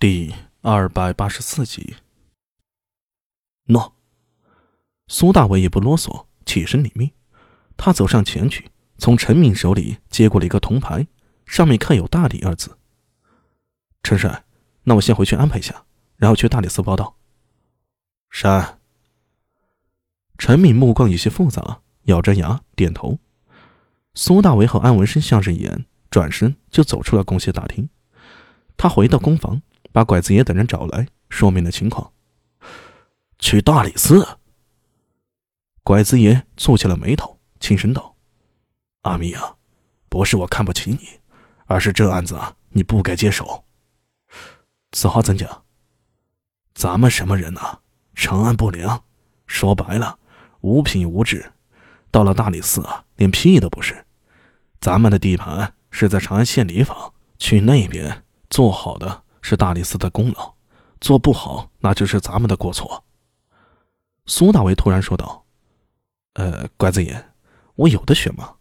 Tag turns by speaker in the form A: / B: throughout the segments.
A: 第二百八十四集。诺，苏大伟也不啰嗦，起身领命。他走上前去，从陈敏手里接过了一个铜牌，上面刻有“大理”二字。陈帅，那我先回去安排一下，然后去大理寺报道。
B: 山。
A: 陈敏目光有些复杂，咬着牙点头。苏大伟和安文生相视一眼，转身就走出了公协大厅。他回到公房。把拐子爷等人找来，说明了情况。
B: 去大理寺。
A: 拐子爷蹙起了眉头，轻声道：“
B: 阿米啊，不是我看不起你，而是这案子啊，你不该接手。
A: 此话怎讲？
B: 咱们什么人呐？成案不良，说白了，无品无质。到了大理寺啊，连屁都不是。咱们的地盘是在长安县里坊，去那边做好的。”是大理寺的功劳，做不好那就是咱们的过错。
A: 苏大为突然说道：“呃，拐子爷，我有的选吗？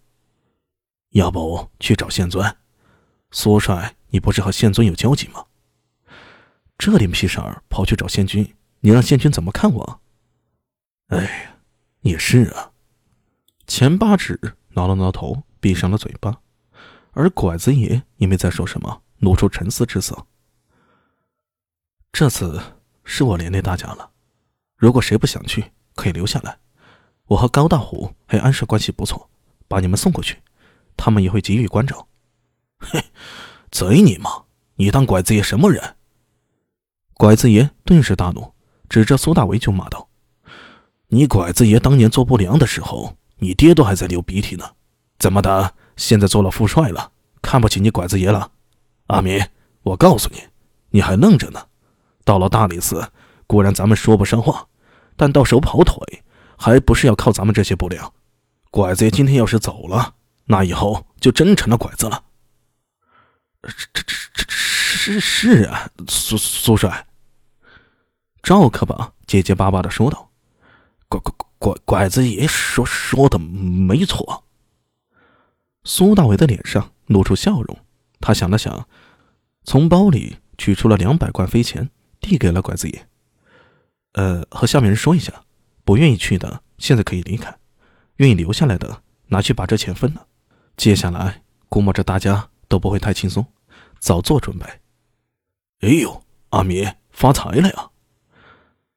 B: 要不去找县尊？苏帅，你不是和县尊有交集吗？
A: 这点屁事儿跑去找县君，你让县君怎么看我？
B: 哎，也是啊。”
A: 钱八指挠了挠头，闭上了嘴巴，而拐子爷也没再说什么，露出沉思之色。这次是我连累大家了，如果谁不想去，可以留下来。我和高大虎还有安帅关系不错，把你们送过去，他们也会给予关照。
B: 嘿，贼你妈？你当拐子爷什么人？
A: 拐子爷顿时大怒，指着苏大为就骂道：“
B: 你拐子爷当年做不良的时候，你爹都还在流鼻涕呢，怎么的？现在做了副帅了，看不起你拐子爷了？阿明，我告诉你，你还愣着呢。”到了大理寺，固然咱们说不上话，但到手跑腿，还不是要靠咱们这些不良？拐子爷今天要是走了，那以后就真成了拐子了。
A: 这这这这是是啊，苏苏帅。赵可把结结巴巴的说道：“
B: 拐拐拐拐子爷说说的没错。”
A: 苏大伟的脸上露出笑容，他想了想，从包里取出了两百贯飞钱。递给了拐子爷，呃，和下面人说一下，不愿意去的现在可以离开，愿意留下来的拿去把这钱分了。接下来估摸着大家都不会太轻松，早做准备。
B: 哎呦，阿米发财了呀！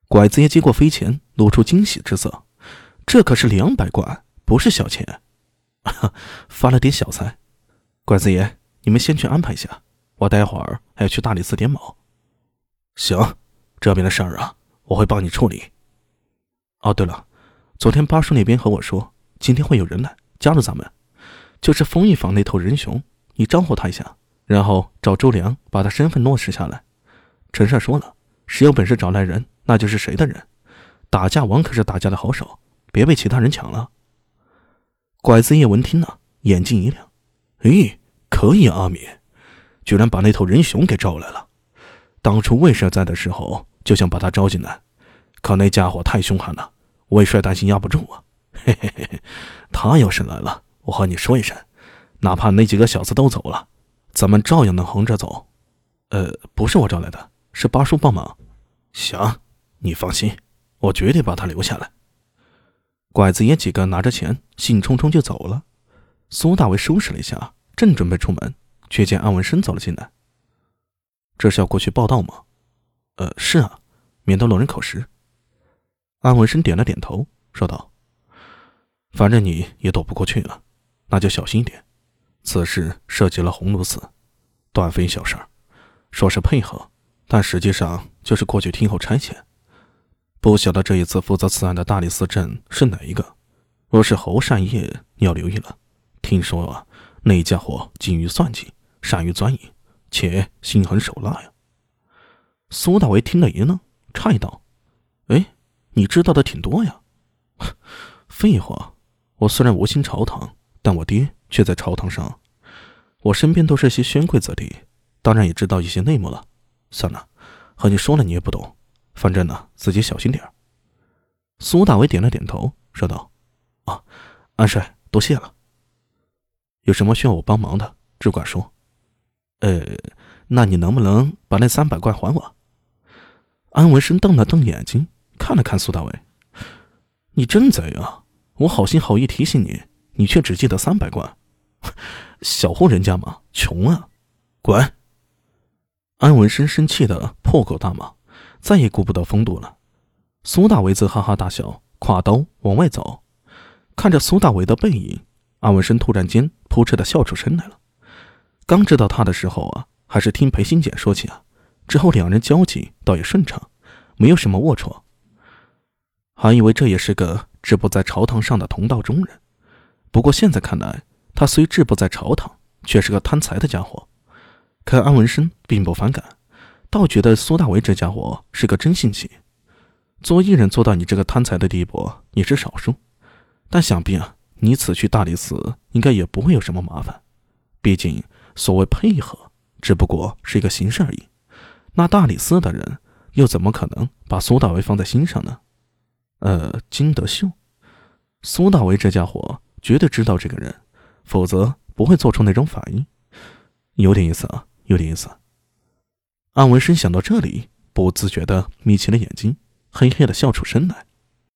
A: 拐子爷接过飞钱，露出惊喜之色，这可是两百贯，不是小钱，发了点小财。拐子爷，你们先去安排一下，我待会儿还要去大理寺点卯。
B: 行，这边的事儿啊，我会帮你处理。
A: 哦，对了，昨天八叔那边和我说，今天会有人来加入咱们，就是丰益坊那头人熊，你招呼他一下，然后找周良把他身份落实下来。陈帅说了，谁有本事找来人，那就是谁的人。打架王可是打架的好手，别被其他人抢了。拐子叶闻听了，眼睛一亮，
B: 咦，可以啊，阿米，居然把那头人熊给招来了。当初魏帅在的时候，就想把他招进来，可那家伙太凶悍了，魏帅担心压不住啊。嘿嘿嘿嘿，他要是来了，我和你说一声，哪怕那几个小子都走了，咱们照样能横着走。
A: 呃，不是我招来的，是八叔帮忙。
B: 行，你放心，我绝对把他留下来。
A: 拐子爷几个拿着钱，兴冲冲就走了。苏大为收拾了一下，正准备出门，却见安文生走了进来。这是要过去报道吗？呃，是啊，免得落人口实。安文生点了点头，说道：“反正你也躲不过去了，那就小心一点。此事涉及了鸿胪寺，断非小事儿，说是配合，但实际上就是过去听候差遣。不晓得这一次负责此案的大理寺镇是哪一个？若是侯善业，你要留意了。听说啊，那家伙精于算计，善于钻营。”且心狠手辣呀！苏大为听了一愣，诧异道：“哎，你知道的挺多呀。”“废话，我虽然无心朝堂，但我爹却在朝堂上。我身边都是些宣贵子弟，当然也知道一些内幕了。算了，和你说了你也不懂，反正呢，自己小心点苏大为点了点头，说道：“啊，安帅，多谢了。有什么需要我帮忙的，只管说。”呃，那你能不能把那三百块还我？安文生瞪了瞪眼睛，看了看苏大伟：“你真贼啊！我好心好意提醒你，你却只记得三百块，小户人家嘛，穷啊！滚！”安文生生气的破口大骂，再也顾不得风度了。苏大伟则哈哈大笑，挎刀往外走。看着苏大伟的背影，安文生突然间扑哧的笑出声来了。刚知道他的时候啊，还是听裴新简说起啊。之后两人交集倒也顺畅，没有什么龌龊。还以为这也是个志不在朝堂上的同道中人，不过现在看来，他虽志不在朝堂，却是个贪财的家伙。可安文生并不反感，倒觉得苏大为这家伙是个真性情。做艺人做到你这个贪财的地步你是少数，但想必啊，你此去大理寺应该也不会有什么麻烦。毕竟所谓配合，只不过是一个形式而已。那大理寺的人又怎么可能把苏大为放在心上呢？呃，金德秀，苏大为这家伙绝对知道这个人，否则不会做出那种反应。有点意思啊，有点意思。安文生想到这里，不自觉地眯起了眼睛，嘿嘿地笑出声来。